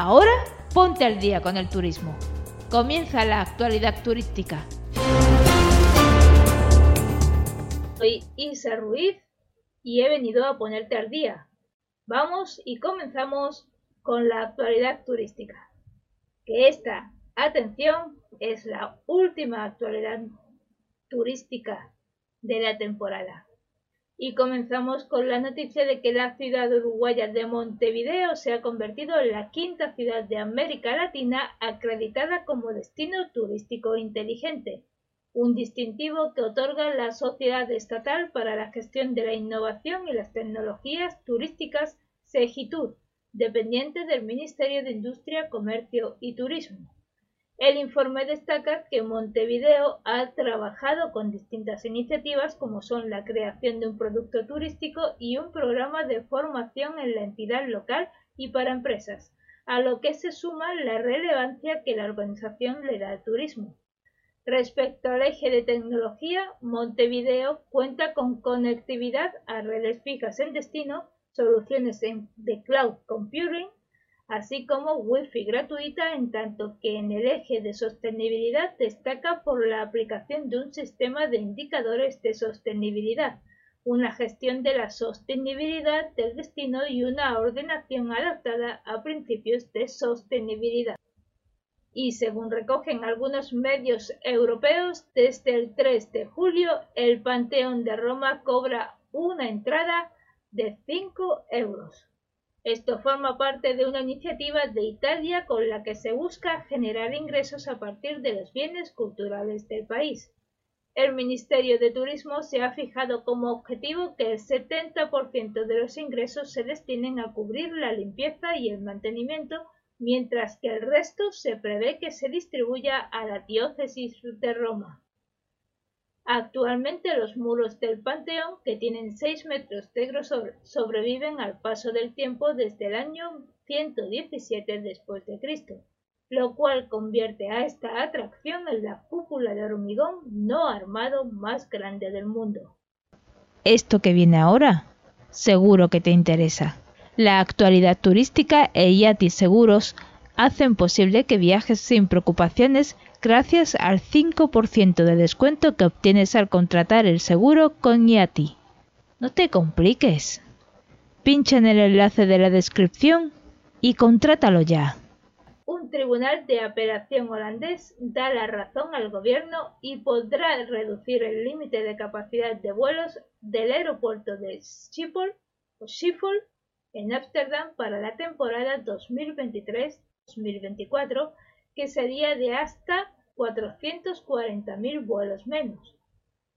Ahora ponte al día con el turismo. Comienza la actualidad turística. Soy Isa Ruiz y he venido a ponerte al día. Vamos y comenzamos con la actualidad turística. Que esta, atención, es la última actualidad turística de la temporada. Y comenzamos con la noticia de que la ciudad uruguaya de Montevideo se ha convertido en la quinta ciudad de América Latina acreditada como destino turístico inteligente, un distintivo que otorga la Sociedad Estatal para la Gestión de la Innovación y las Tecnologías Turísticas SEGITUR, dependiente del Ministerio de Industria, Comercio y Turismo. El informe destaca que Montevideo ha trabajado con distintas iniciativas como son la creación de un producto turístico y un programa de formación en la entidad local y para empresas, a lo que se suma la relevancia que la organización le da al turismo. Respecto al eje de tecnología, Montevideo cuenta con conectividad a redes fijas en destino, soluciones de cloud computing, así como Wi-Fi gratuita, en tanto que en el eje de sostenibilidad destaca por la aplicación de un sistema de indicadores de sostenibilidad, una gestión de la sostenibilidad del destino y una ordenación adaptada a principios de sostenibilidad. Y según recogen algunos medios europeos, desde el 3 de julio el Panteón de Roma cobra una entrada de 5 euros. Esto forma parte de una iniciativa de Italia con la que se busca generar ingresos a partir de los bienes culturales del país. El Ministerio de Turismo se ha fijado como objetivo que el 70% de los ingresos se destinen a cubrir la limpieza y el mantenimiento, mientras que el resto se prevé que se distribuya a la diócesis de Roma. Actualmente los muros del Panteón, que tienen 6 metros de grosor, sobreviven al paso del tiempo desde el año 117 después de Cristo, lo cual convierte a esta atracción en la cúpula de hormigón no armado más grande del mundo. Esto que viene ahora, seguro que te interesa. La actualidad turística e IATI Seguros hacen posible que viajes sin preocupaciones gracias al 5% de descuento que obtienes al contratar el seguro con IATI. No te compliques. Pincha en el enlace de la descripción y contrátalo ya. Un tribunal de apelación holandés da la razón al gobierno y podrá reducir el límite de capacidad de vuelos del aeropuerto de Schiphol o Schiphol en Ámsterdam para la temporada 2023-2024 que sería de hasta 440.000 vuelos menos.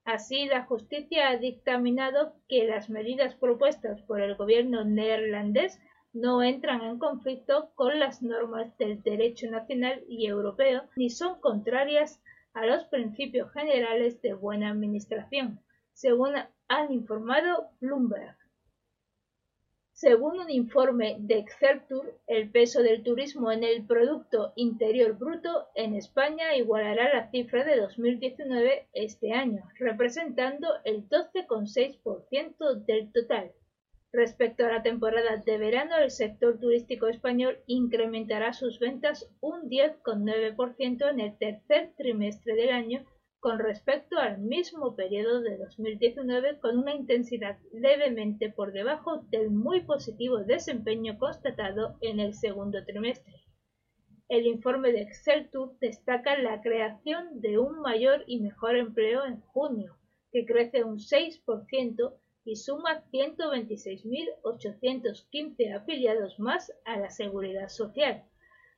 Así, la justicia ha dictaminado que las medidas propuestas por el gobierno neerlandés no entran en conflicto con las normas del derecho nacional y europeo ni son contrarias a los principios generales de buena administración, según han informado Bloomberg. Según un informe de Exceltur, el peso del turismo en el Producto Interior Bruto en España igualará la cifra de 2019 este año, representando el 12,6% del total. Respecto a la temporada de verano, el sector turístico español incrementará sus ventas un 10,9% en el tercer trimestre del año con respecto al mismo periodo de 2019 con una intensidad levemente por debajo del muy positivo desempeño constatado en el segundo trimestre. El informe de Exceltur destaca la creación de un mayor y mejor empleo en junio, que crece un 6% y suma 126.815 afiliados más a la seguridad social,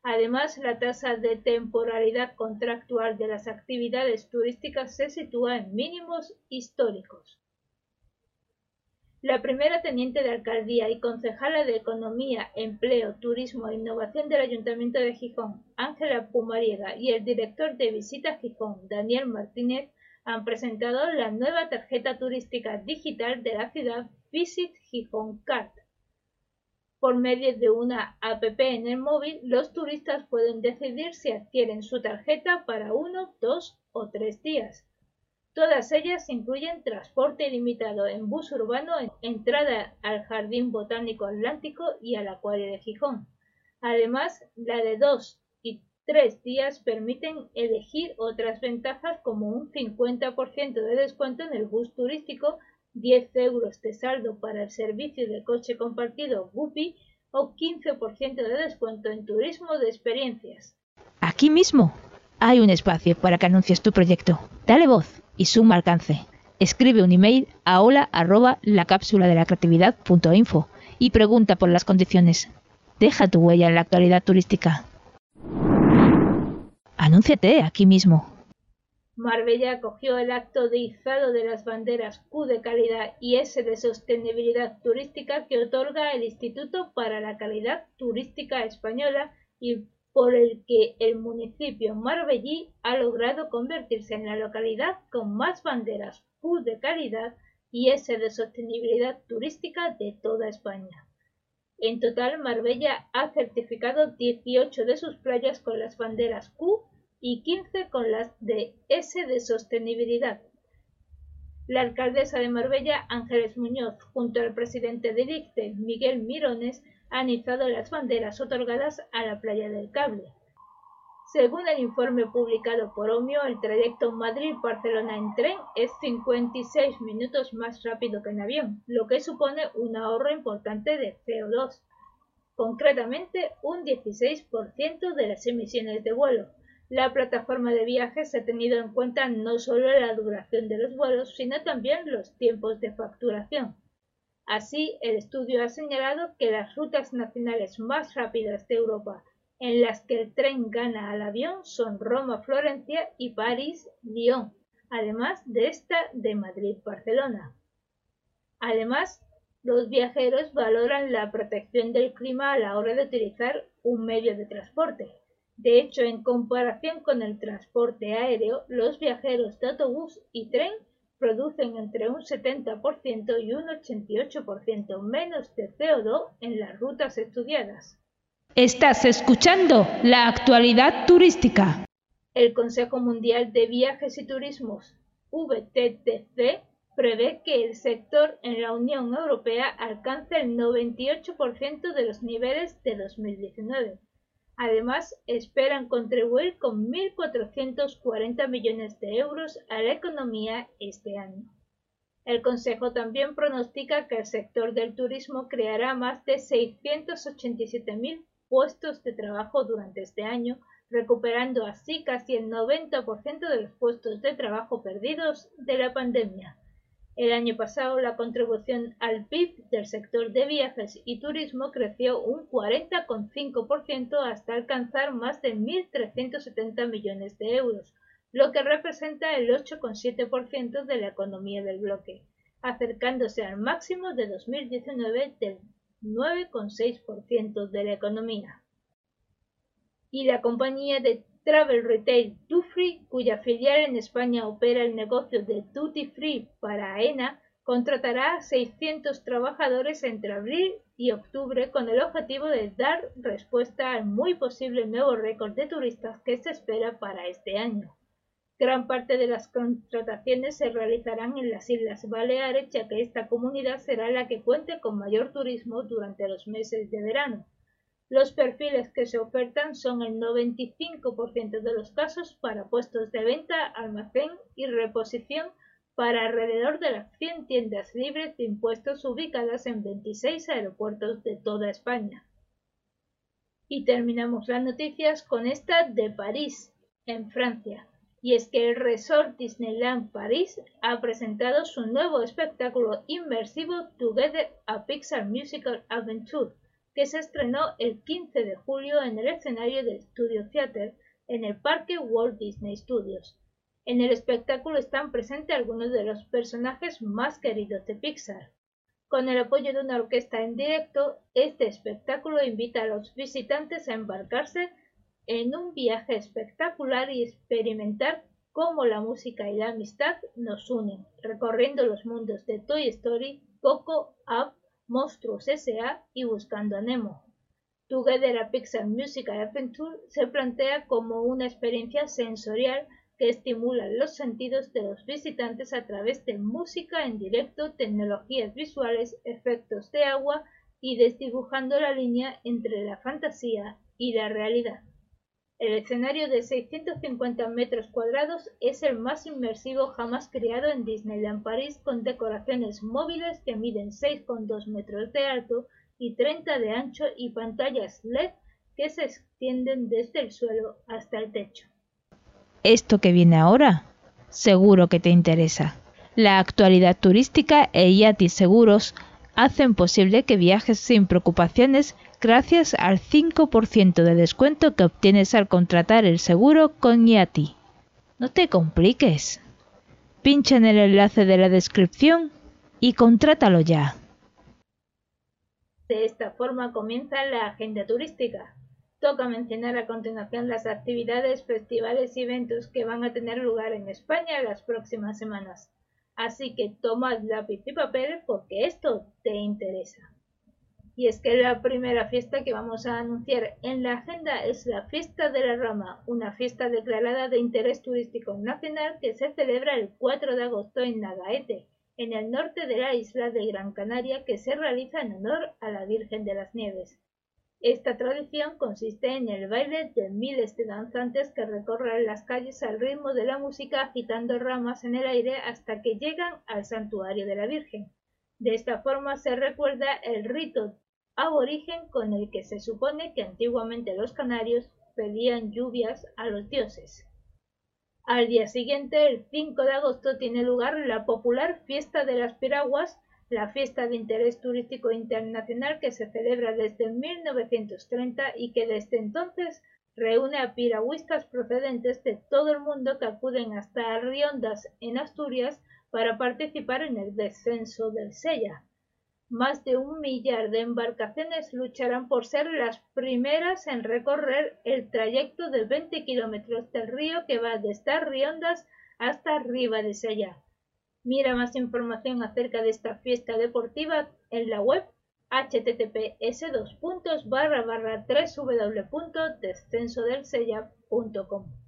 Además, la tasa de temporalidad contractual de las actividades turísticas se sitúa en mínimos históricos. La primera teniente de alcaldía y concejala de Economía, Empleo, Turismo e Innovación del Ayuntamiento de Gijón, Ángela Pumariega, y el director de Visita Gijón, Daniel Martínez, han presentado la nueva tarjeta turística digital de la ciudad Visit Gijón Card por medio de una app en el móvil, los turistas pueden decidir si adquieren su tarjeta para uno, dos o tres días. Todas ellas incluyen transporte ilimitado en bus urbano, entrada al Jardín Botánico Atlántico y al Acuario de Gijón, Además, la de dos y tres días permiten elegir otras ventajas como un 50% de descuento en el bus turístico, 10 euros de saldo para el servicio de coche compartido Guppy o 15% de descuento en turismo de experiencias. Aquí mismo hay un espacio para que anuncies tu proyecto. Dale voz y suma alcance. Escribe un email a hola arroba la cápsula de la creatividad punto info y pregunta por las condiciones. Deja tu huella en la actualidad turística. Anúnciate aquí mismo. Marbella acogió el acto de izado de las banderas Q de calidad y S de sostenibilidad turística que otorga el Instituto para la Calidad Turística Española y por el que el municipio marbellí ha logrado convertirse en la localidad con más banderas Q de calidad y S de sostenibilidad turística de toda España. En total, Marbella ha certificado 18 de sus playas con las banderas Q y 15 con las de S de sostenibilidad. La alcaldesa de Marbella, Ángeles Muñoz, junto al presidente de ICTE, Miguel Mirones, han izado las banderas otorgadas a la playa del Cable. Según el informe publicado por Omio, el trayecto Madrid-Barcelona en tren es 56 minutos más rápido que en avión, lo que supone un ahorro importante de CO2, concretamente un 16% de las emisiones de vuelo. La plataforma de viajes ha tenido en cuenta no solo la duración de los vuelos, sino también los tiempos de facturación. Así, el estudio ha señalado que las rutas nacionales más rápidas de Europa en las que el tren gana al avión son Roma-Florencia y París-Lyon, además de esta de Madrid-Barcelona. Además, los viajeros valoran la protección del clima a la hora de utilizar un medio de transporte. De hecho, en comparación con el transporte aéreo, los viajeros de autobús y tren producen entre un 70% y un 88% menos de CO2 en las rutas estudiadas. Estás escuchando la actualidad turística. El Consejo Mundial de Viajes y Turismos, VTTC, prevé que el sector en la Unión Europea alcance el 98% de los niveles de 2019 Además, esperan contribuir con 1.440 millones de euros a la economía este año. El Consejo también pronostica que el sector del turismo creará más de 687.000 puestos de trabajo durante este año, recuperando así casi el 90% de los puestos de trabajo perdidos de la pandemia. El año pasado la contribución al PIB del sector de viajes y turismo creció un 40,5% hasta alcanzar más de 1.370 millones de euros, lo que representa el 8,7% de la economía del bloque, acercándose al máximo de 2019 del 9,6% de la economía. Y la compañía de Travel Retail Dufry, cuya filial en España opera el negocio de Duty Free para AENA, contratará a 600 trabajadores entre abril y octubre con el objetivo de dar respuesta al muy posible nuevo récord de turistas que se espera para este año. Gran parte de las contrataciones se realizarán en las Islas Baleares, ya que esta comunidad será la que cuente con mayor turismo durante los meses de verano. Los perfiles que se ofertan son el 95% de los casos para puestos de venta, almacén y reposición para alrededor de las 100 tiendas libres de impuestos ubicadas en 26 aeropuertos de toda España. Y terminamos las noticias con esta de París, en Francia. Y es que el Resort Disneyland París ha presentado su nuevo espectáculo inmersivo Together a Pixar Musical Adventure, que se estrenó el 15 de julio en el escenario del Studio Theater en el parque Walt Disney Studios. En el espectáculo están presentes algunos de los personajes más queridos de Pixar. Con el apoyo de una orquesta en directo, este espectáculo invita a los visitantes a embarcarse en un viaje espectacular y experimentar cómo la música y la amistad nos unen, recorriendo los mundos de Toy Story, Coco, Up Monstruos S.A. y Buscando a Nemo. Together a Pixar Musical Adventure se plantea como una experiencia sensorial que estimula los sentidos de los visitantes a través de música en directo, tecnologías visuales, efectos de agua y desdibujando la línea entre la fantasía y la realidad. El escenario de 650 metros cuadrados es el más inmersivo jamás creado en Disneyland París con decoraciones móviles que miden 6,2 metros de alto y 30 de ancho y pantallas LED que se extienden desde el suelo hasta el techo. Esto que viene ahora, seguro que te interesa. La actualidad turística e Yati Seguros hacen posible que viajes sin preocupaciones gracias al 5% de descuento que obtienes al contratar el seguro con Yati. No te compliques. Pincha en el enlace de la descripción y contrátalo ya. De esta forma comienza la agenda turística. Toca mencionar a continuación las actividades, festivales y eventos que van a tener lugar en España las próximas semanas. Así que tomad lápiz y papel porque esto te interesa. Y es que la primera fiesta que vamos a anunciar en la agenda es la Fiesta de la Rama, una fiesta declarada de interés turístico nacional que se celebra el 4 de agosto en Nagaete, en el norte de la isla de Gran Canaria, que se realiza en honor a la Virgen de las Nieves. Esta tradición consiste en el baile de miles de danzantes que recorren las calles al ritmo de la música agitando ramas en el aire hasta que llegan al santuario de la Virgen. De esta forma se recuerda el rito aborigen con el que se supone que antiguamente los canarios pedían lluvias a los dioses. Al día siguiente, el 5 de agosto, tiene lugar la popular Fiesta de las Piraguas, la fiesta de interés turístico internacional que se celebra desde 1930 y que desde entonces reúne a piragüistas procedentes de todo el mundo que acuden hasta Riondas en Asturias para participar en el descenso del Sella. Más de un millar de embarcaciones lucharán por ser las primeras en recorrer el trayecto de 20 kilómetros del río que va desde Riondas hasta Riva de Sella. Mira más información acerca de esta fiesta deportiva en la web https www.descensodelsella.com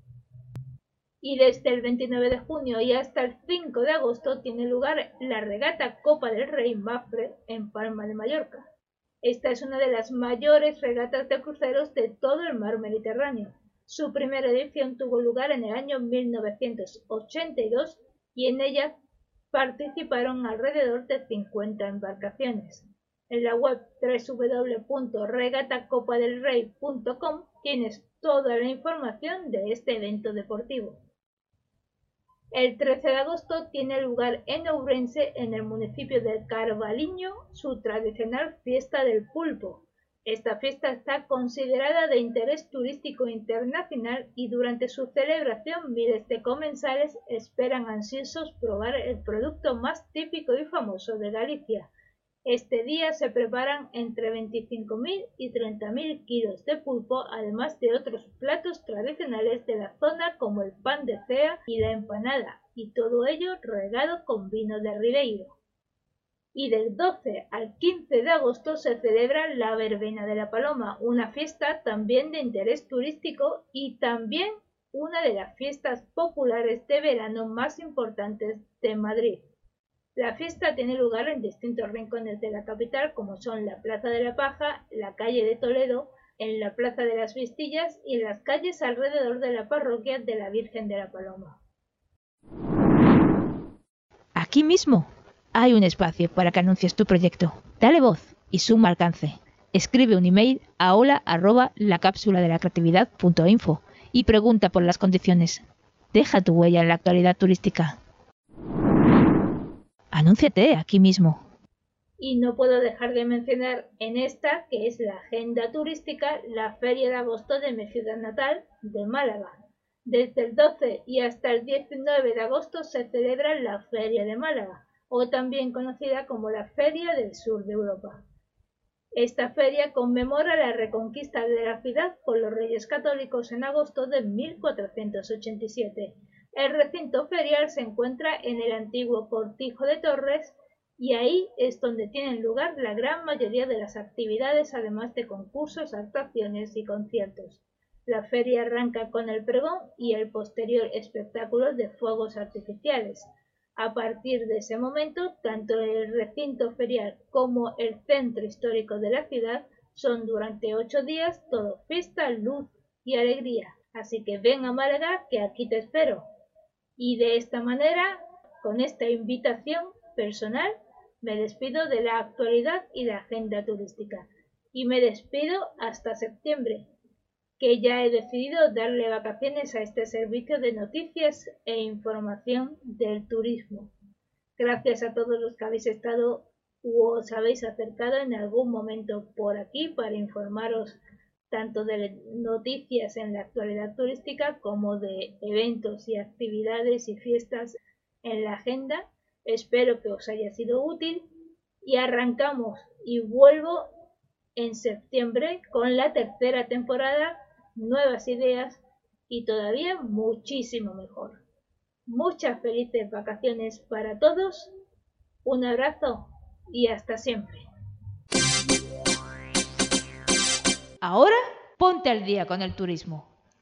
y desde el 29 de junio y hasta el 5 de agosto tiene lugar la regata Copa del Rey Mafre en Palma de Mallorca. Esta es una de las mayores regatas de cruceros de todo el mar Mediterráneo. Su primera edición tuvo lugar en el año 1982 y en ella participaron alrededor de 50 embarcaciones. En la web www.regatacopadelrey.com tienes toda la información de este evento deportivo. El 13 de agosto tiene lugar en Ourense, en el municipio de Carvaliño, su tradicional fiesta del pulpo. Esta fiesta está considerada de interés turístico internacional y durante su celebración miles de comensales esperan ansiosos probar el producto más típico y famoso de Galicia, este día se preparan entre 25.000 y 30.000 kilos de pulpo, además de otros platos tradicionales de la zona como el pan de cea y la empanada, y todo ello regado con vino de Ribeiro. Y del 12 al 15 de agosto se celebra la Verbena de la Paloma, una fiesta también de interés turístico y también una de las fiestas populares de verano más importantes de Madrid. La fiesta tiene lugar en distintos rincones de la capital, como son la Plaza de la Paja, la calle de Toledo, en la Plaza de las Vistillas y las calles alrededor de la parroquia de la Virgen de la Paloma. Aquí mismo hay un espacio para que anuncies tu proyecto. Dale voz y suma alcance. Escribe un email a hola arroba la cápsula de la creatividad y pregunta por las condiciones. Deja tu huella en la actualidad turística. Anúnciate aquí mismo. Y no puedo dejar de mencionar en esta, que es la agenda turística, la Feria de Agosto de mi ciudad natal, de Málaga. Desde el 12 y hasta el 19 de agosto se celebra la Feria de Málaga, o también conocida como la Feria del Sur de Europa. Esta feria conmemora la reconquista de la ciudad por los reyes católicos en agosto de 1487 el recinto ferial se encuentra en el antiguo Cortijo de Torres y ahí es donde tienen lugar la gran mayoría de las actividades, además de concursos, actuaciones y conciertos. La feria arranca con el pregón y el posterior espectáculo de fuegos artificiales. A partir de ese momento, tanto el recinto ferial como el centro histórico de la ciudad son durante ocho días todo fiesta, luz y alegría. Así que ven a Málaga que aquí te espero. Y de esta manera, con esta invitación personal, me despido de la actualidad y la agenda turística. Y me despido hasta septiembre, que ya he decidido darle vacaciones a este servicio de noticias e información del turismo. Gracias a todos los que habéis estado u os habéis acercado en algún momento por aquí para informaros tanto de noticias en la actualidad turística como de eventos y actividades y fiestas en la agenda. Espero que os haya sido útil y arrancamos y vuelvo en septiembre con la tercera temporada nuevas ideas y todavía muchísimo mejor. Muchas felices vacaciones para todos, un abrazo y hasta siempre. Ahora ponte al día con el turismo.